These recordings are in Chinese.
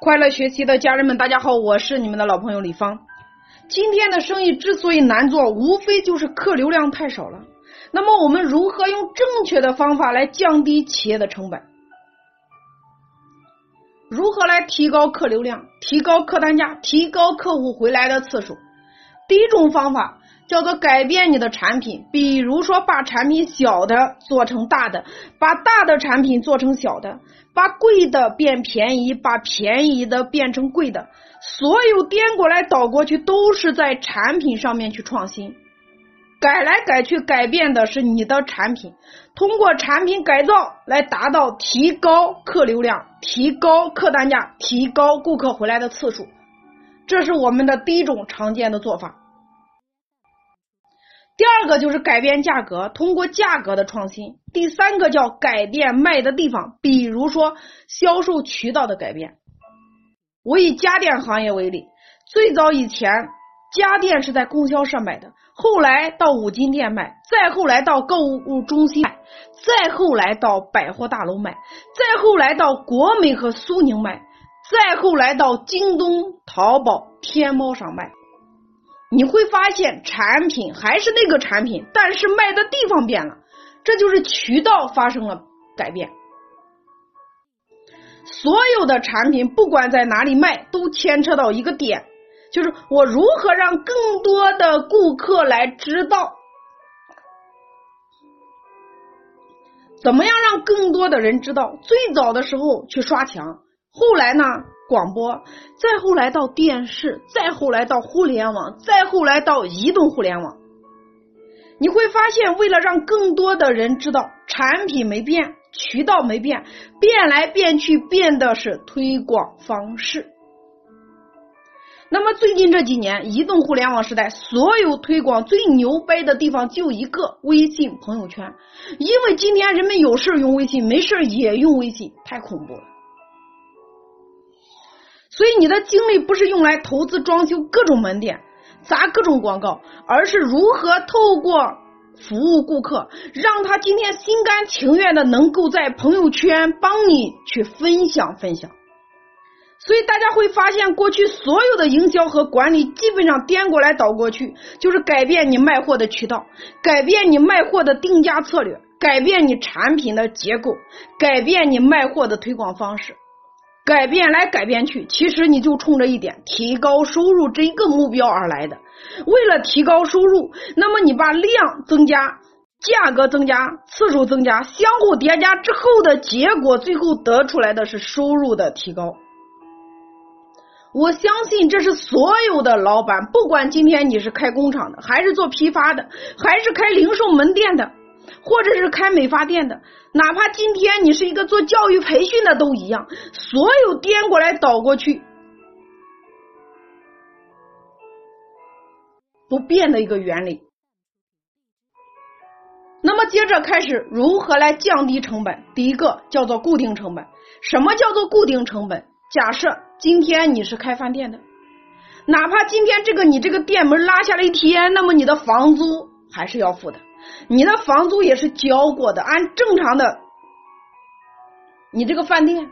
快乐学习的家人们，大家好，我是你们的老朋友李芳。今天的生意之所以难做，无非就是客流量太少了。那么我们如何用正确的方法来降低企业的成本？如何来提高客流量、提高客单价、提高客户回来的次数？第一种方法叫做改变你的产品，比如说把产品小的做成大的，把大的产品做成小的，把贵的变便宜，把便宜的变成贵的，所有颠过来倒过去都是在产品上面去创新。改来改去，改变的是你的产品。通过产品改造来达到提高客流量、提高客单价、提高顾客回来的次数，这是我们的第一种常见的做法。第二个就是改变价格，通过价格的创新。第三个叫改变卖的地方，比如说销售渠道的改变。我以家电行业为例，最早以前家电是在供销社买的。后来到五金店卖，再后来到购物中心卖，再后来到百货大楼卖，再后来到国美和苏宁卖，再后来到京东、淘宝、天猫上卖。你会发现产品还是那个产品，但是卖的地方变了，这就是渠道发生了改变。所有的产品不管在哪里卖，都牵扯到一个点。就是我如何让更多的顾客来知道，怎么样让更多的人知道？最早的时候去刷墙，后来呢广播，再后来到电视，再后来到互联网，再后来到移动互联网。你会发现，为了让更多的人知道，产品没变，渠道没变，变来变去，变的是推广方式。那么最近这几年，移动互联网时代，所有推广最牛掰的地方就一个微信朋友圈，因为今天人们有事用微信，没事也用微信，太恐怖了。所以你的精力不是用来投资装修各种门店，砸各种广告，而是如何透过服务顾客，让他今天心甘情愿的能够在朋友圈帮你去分享分享。所以大家会发现，过去所有的营销和管理基本上颠过来倒过去，就是改变你卖货的渠道，改变你卖货的定价策略，改变你产品的结构，改变你卖货的推广方式，改变来改变去，其实你就冲着一点提高收入这一个目标而来的。为了提高收入，那么你把量增加，价格增加，次数增加，相互叠加之后的结果，最后得出来的是收入的提高。我相信这是所有的老板，不管今天你是开工厂的，还是做批发的，还是开零售门店的，或者是开美发店的，哪怕今天你是一个做教育培训的，都一样。所有颠过来倒过去不变的一个原理。那么接着开始如何来降低成本？第一个叫做固定成本。什么叫做固定成本？假设今天你是开饭店的，哪怕今天这个你这个店门拉下来一天，那么你的房租还是要付的，你的房租也是交过的。按正常的，你这个饭店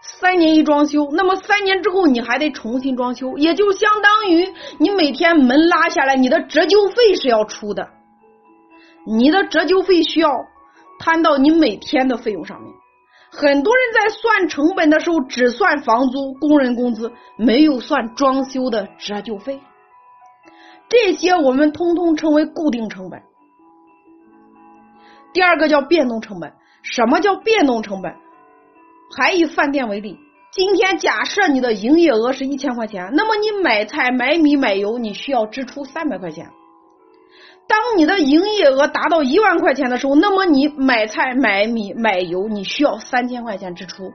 三年一装修，那么三年之后你还得重新装修，也就相当于你每天门拉下来，你的折旧费是要出的，你的折旧费需要摊到你每天的费用上面。很多人在算成本的时候，只算房租、工人工资，没有算装修的折旧费。这些我们通通称为固定成本。第二个叫变动成本。什么叫变动成本？还以饭店为例，今天假设你的营业额是一千块钱，那么你买菜、买米、买油，你需要支出三百块钱。当你的营业额达到一万块钱的时候，那么你买菜、买米、买油，你需要三千块钱支出。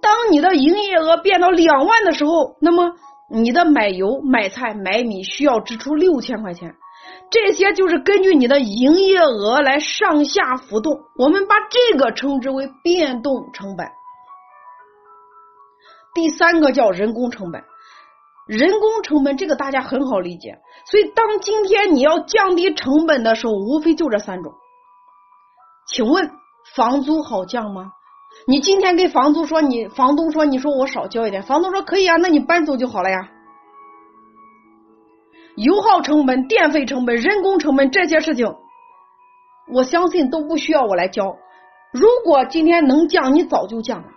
当你的营业额变到两万的时候，那么你的买油、买菜、买米需要支出六千块钱。这些就是根据你的营业额来上下浮动，我们把这个称之为变动成本。第三个叫人工成本。人工成本这个大家很好理解，所以当今天你要降低成本的时候，无非就这三种。请问房租好降吗？你今天跟房租说，你房东说，你说我少交一点，房东说可以啊，那你搬走就好了呀。油耗成本、电费成本、人工成本这些事情，我相信都不需要我来教。如果今天能降，你早就降了。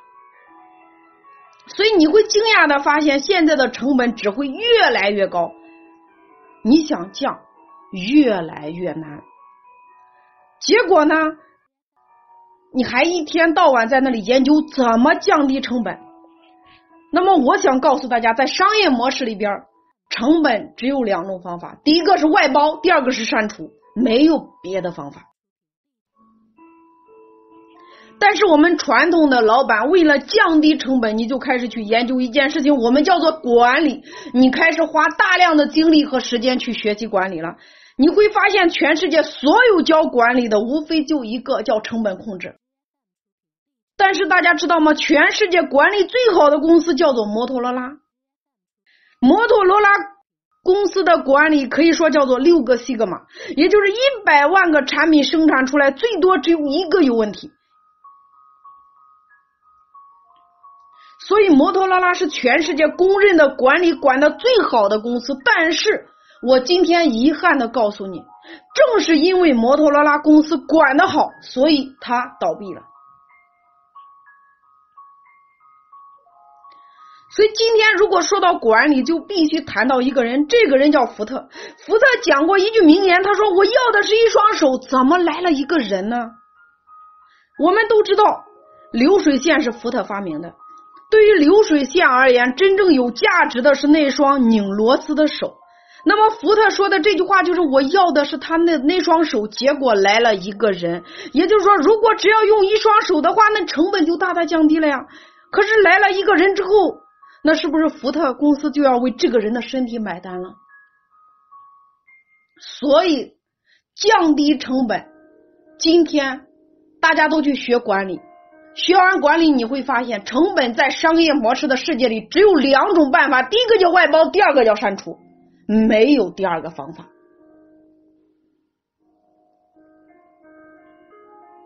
所以你会惊讶的发现，现在的成本只会越来越高。你想降，越来越难。结果呢？你还一天到晚在那里研究怎么降低成本。那么，我想告诉大家，在商业模式里边，成本只有两种方法：第一个是外包，第二个是删除，没有别的方法。但是我们传统的老板为了降低成本，你就开始去研究一件事情，我们叫做管理。你开始花大量的精力和时间去学习管理了。你会发现，全世界所有教管理的，无非就一个叫成本控制。但是大家知道吗？全世界管理最好的公司叫做摩托罗拉。摩托罗拉公司的管理可以说叫做六个西格玛，也就是一百万个产品生产出来，最多只有一个有问题。所以，摩托罗拉是全世界公认的管理管的最好的公司。但是我今天遗憾的告诉你，正是因为摩托罗拉公司管的好，所以它倒闭了。所以今天如果说到管理，就必须谈到一个人，这个人叫福特。福特讲过一句名言，他说：“我要的是一双手，怎么来了一个人呢？”我们都知道，流水线是福特发明的。对于流水线而言，真正有价值的是那双拧螺丝的手。那么福特说的这句话就是：“我要的是他那那双手。”结果来了一个人，也就是说，如果只要用一双手的话，那成本就大大降低了呀。可是来了一个人之后，那是不是福特公司就要为这个人的身体买单了？所以降低成本，今天大家都去学管理，学完管理你会发现，成本在商业模式的世界里只有两种办法：第一个叫外包，第二个叫删除，没有第二个方法。